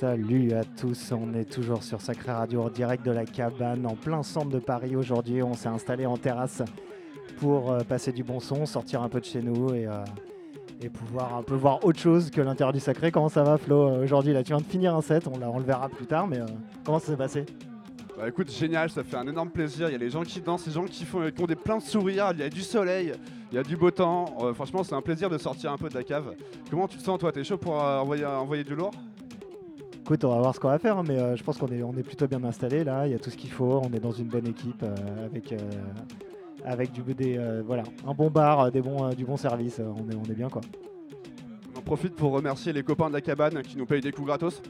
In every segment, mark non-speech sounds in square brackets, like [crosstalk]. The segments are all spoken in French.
Salut à tous, on est toujours sur Sacré Radio en direct de la cabane en plein centre de Paris aujourd'hui. On s'est installé en terrasse pour euh, passer du bon son, sortir un peu de chez nous et, euh, et pouvoir un peu voir autre chose que l'intérieur du Sacré. Comment ça va Flo euh, aujourd'hui? Là Tu viens de finir un set, on, le verra plus tard, mais comment ça s'est passé? Bah écoute, génial, ça fait un énorme plaisir. Il y a les gens qui dansent, les gens qui, font, qui ont des pleins de sourires, il y a du soleil, il y a du beau temps. franchement, c'est un plaisir de sortir un peu de la cave. Comment tu te sens toi? T'es chaud pour envoyer du lourd? Écoute, on va voir ce qu'on va faire, hein, mais euh, je pense qu'on est, on est plutôt bien installé là. Il y a tout ce qu'il faut. On est dans une bonne équipe euh, avec, euh, avec du, des, voilà, un bon bar, des bons, du bon service. on, est, on est bien quoi. On en profite pour remercier les copains de la cabane qui nous payent des coups gratos.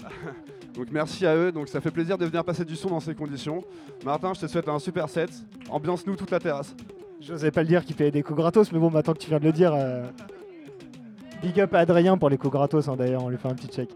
[laughs] Donc merci à eux, donc ça fait plaisir de venir passer du son dans ces conditions. Martin, je te souhaite un super set. Ambiance-nous toute la terrasse. Je n'osais pas le dire qu'il payait des coups gratos, mais bon, maintenant que tu viens de le dire, big up à Adrien pour les coups gratos hein, d'ailleurs, on lui fait un petit check.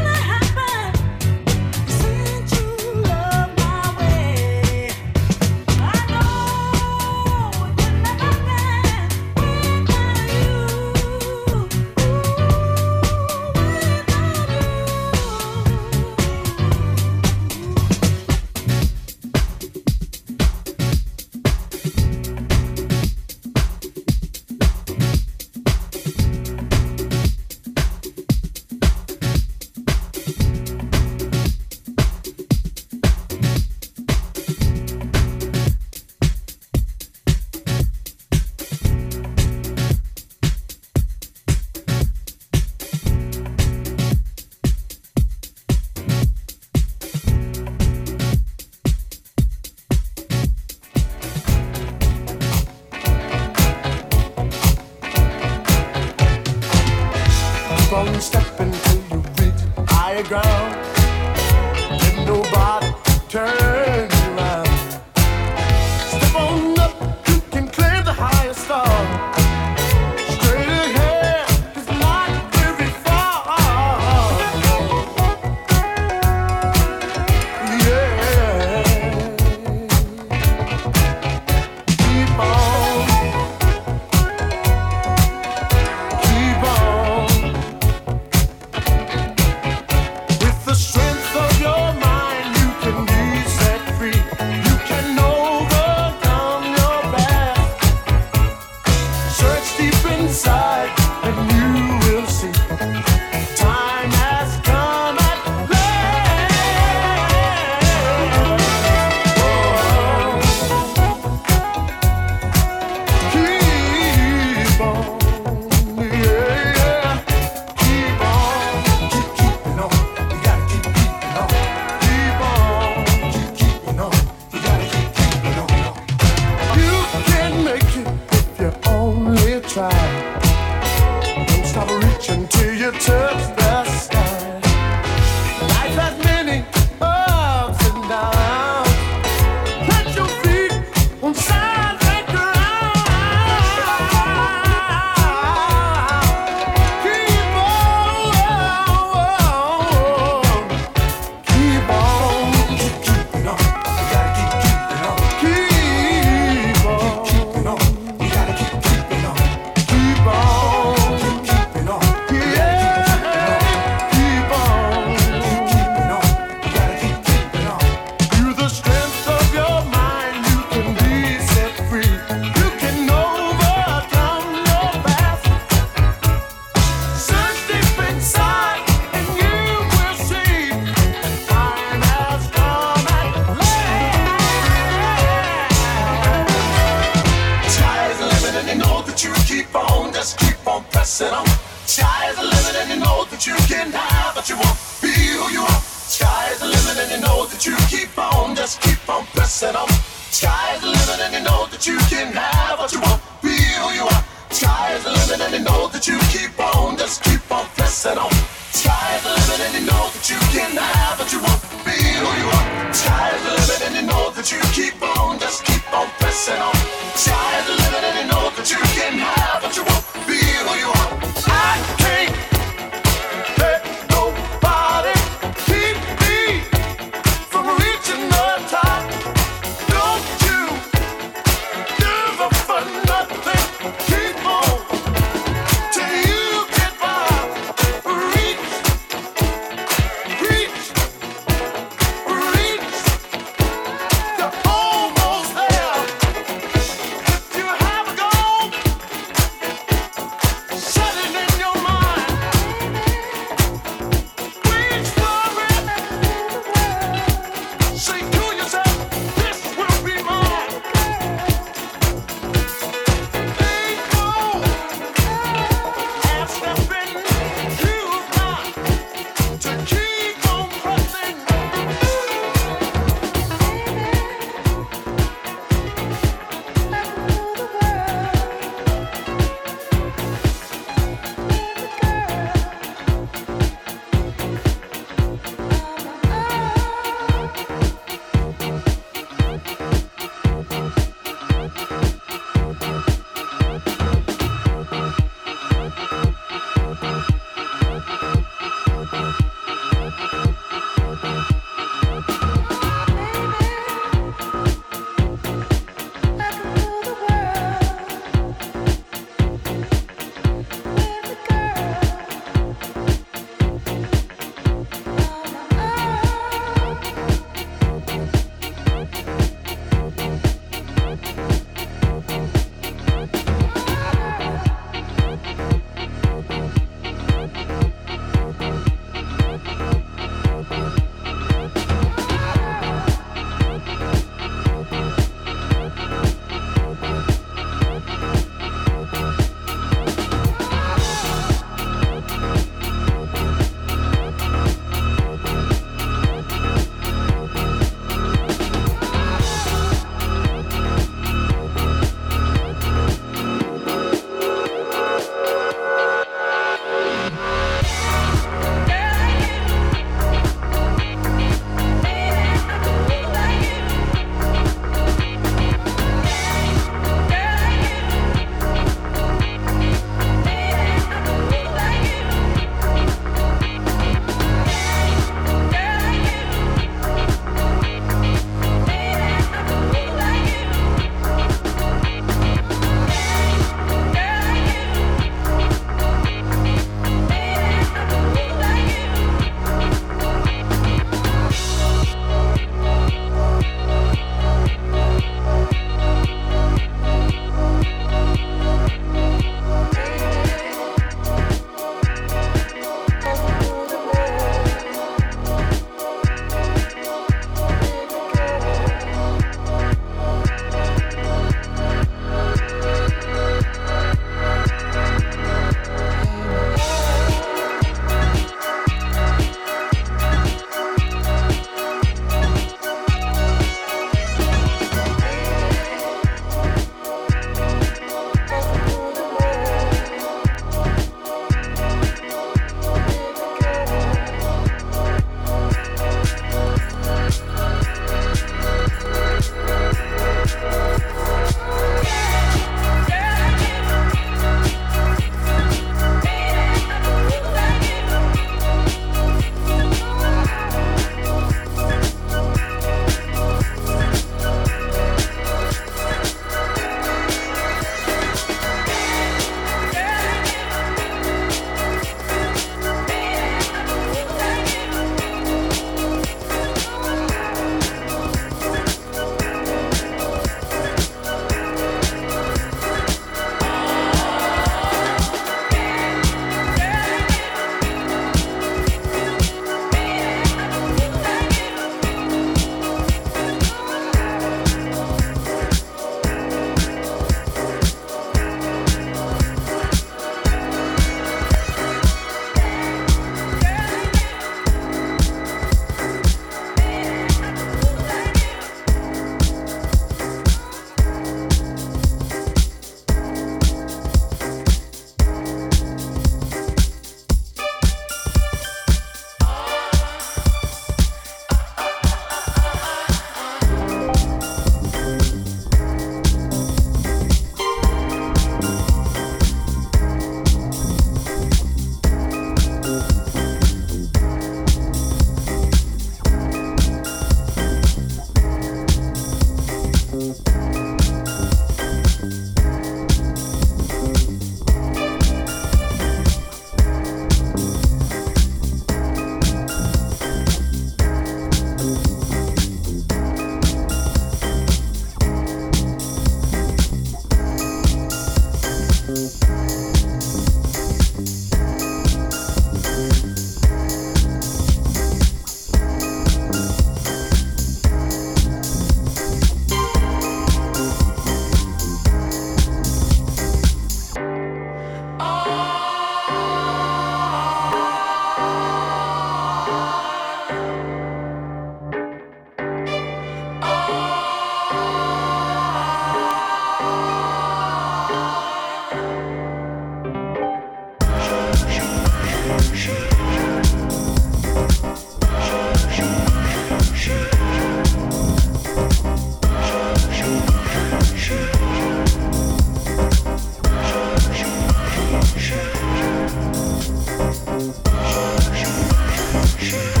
Show.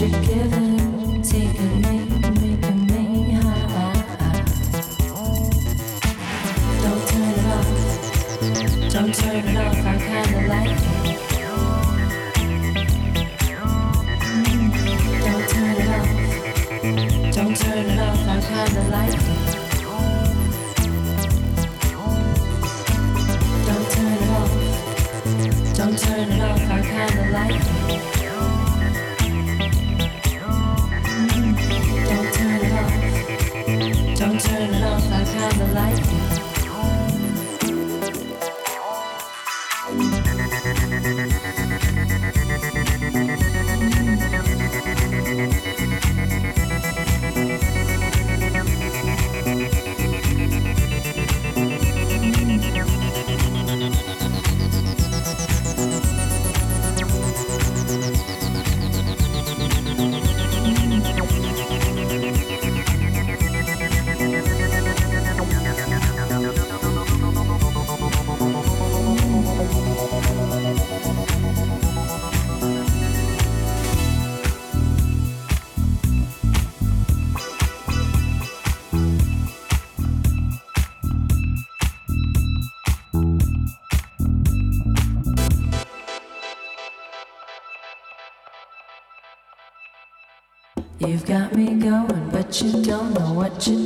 you're giving. You don't know what you're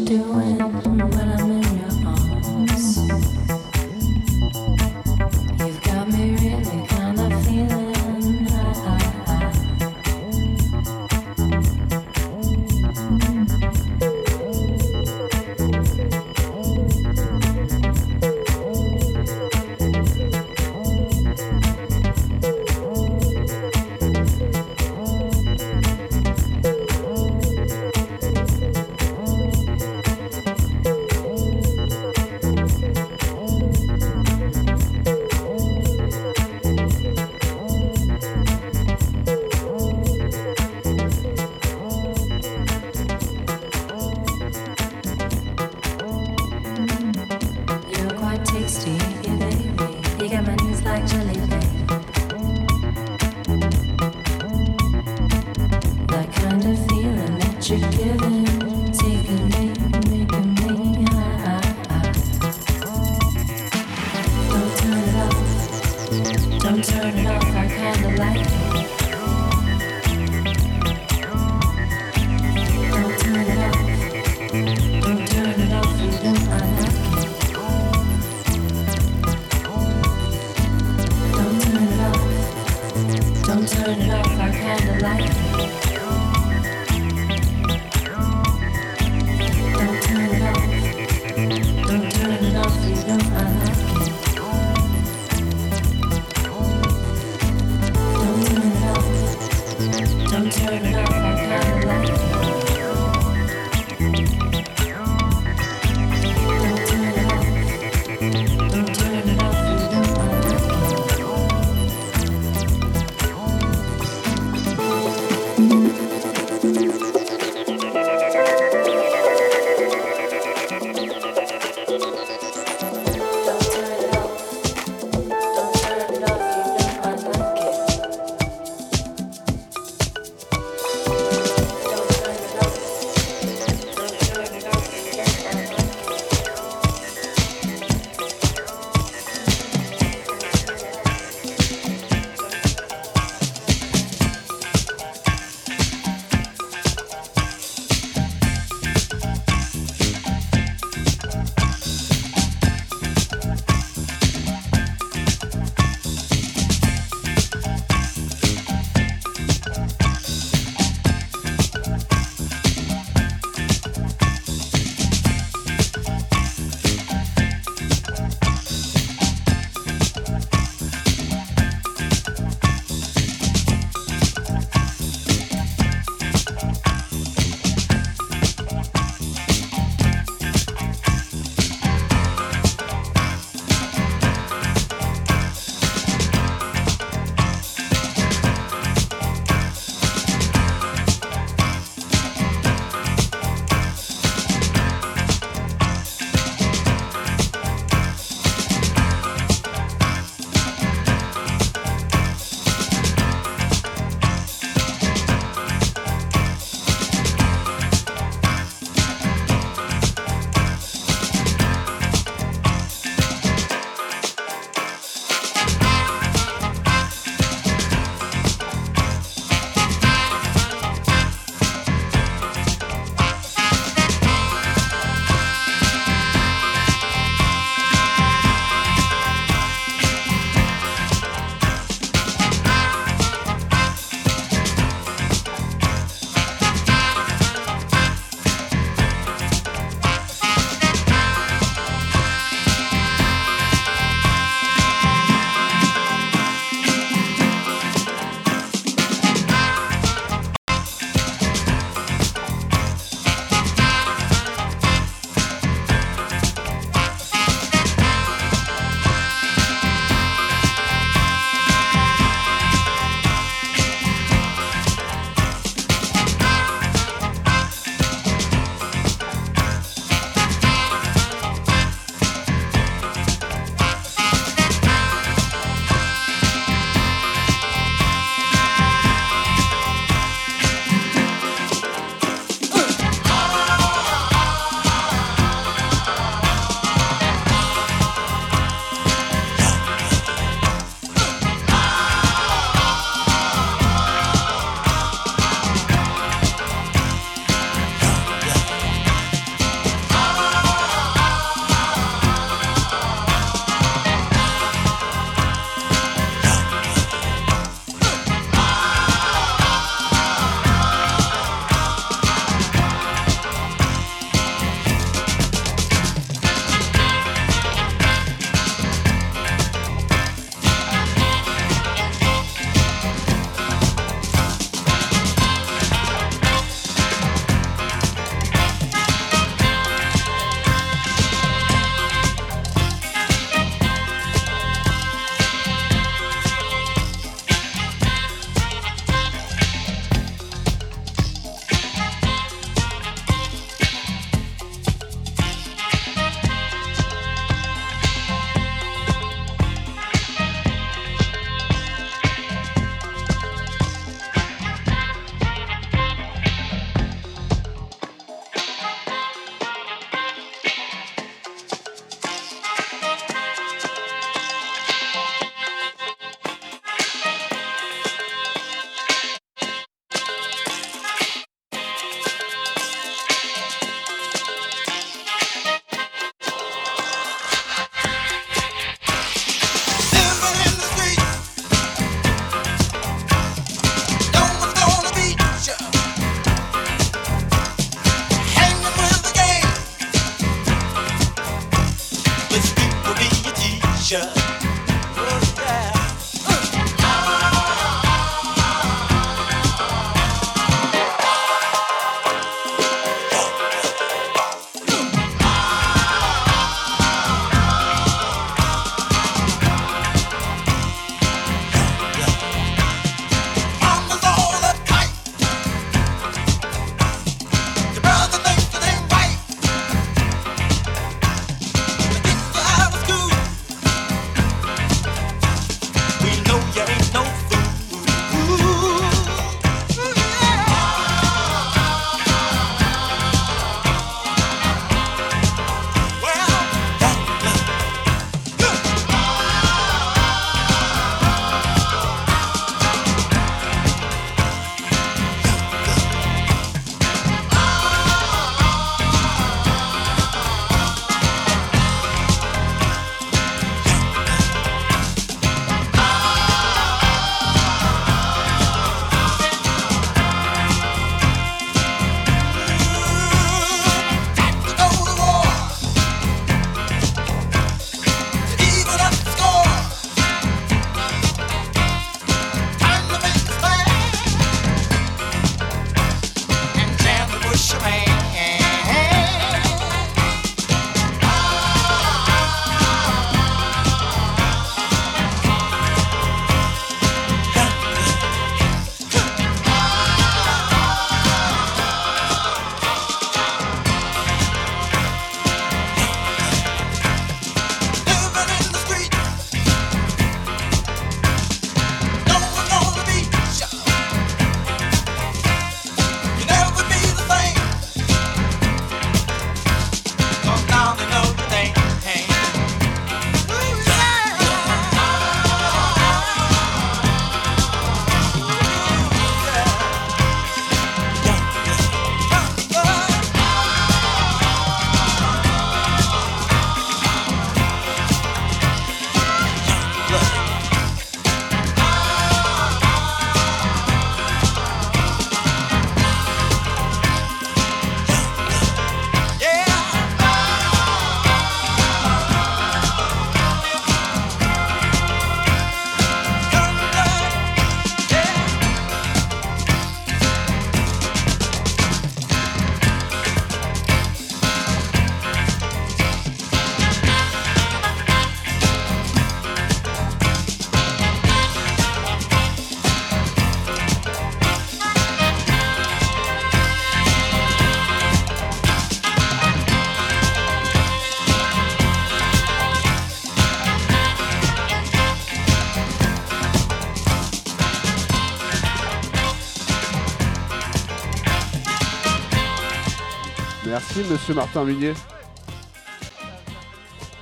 Merci, monsieur Martin Munier.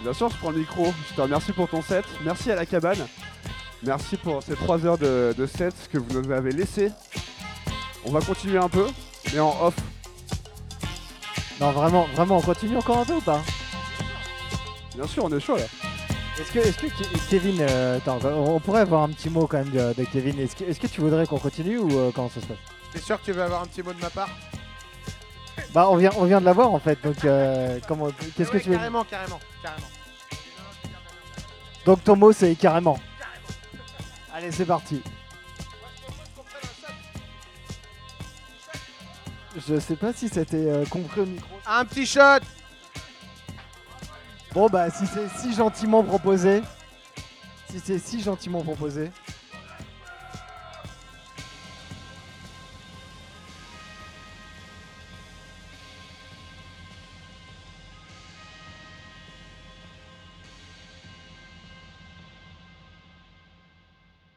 Bien sûr, je prends le micro. Je te remercie pour ton set. Merci à la cabane. Merci pour ces trois heures de, de set que vous nous avez laissé. On va continuer un peu, mais en off. Non, vraiment, vraiment, on continue encore un peu ou pas? Bien sûr, on est chaud là. Est-ce que, est-ce que Ke- Kevin, euh, attends, on pourrait avoir un petit mot quand même de, de Kevin. Est-ce que, est-ce que tu voudrais qu'on continue ou euh, comment ça se passe? T'es sûr que tu veux avoir un petit mot de ma part? Bah, on vient, on vient de l'avoir en fait. Donc, euh, comment, qu'est-ce que tu veux Carrément, carrément, carrément. Donc ton mot c'est carrément. Allez, c'est parti. Je sais pas si c'était euh, compris au micro. Un petit shot Bon bah si c'est si gentiment proposé, si c'est si gentiment proposé,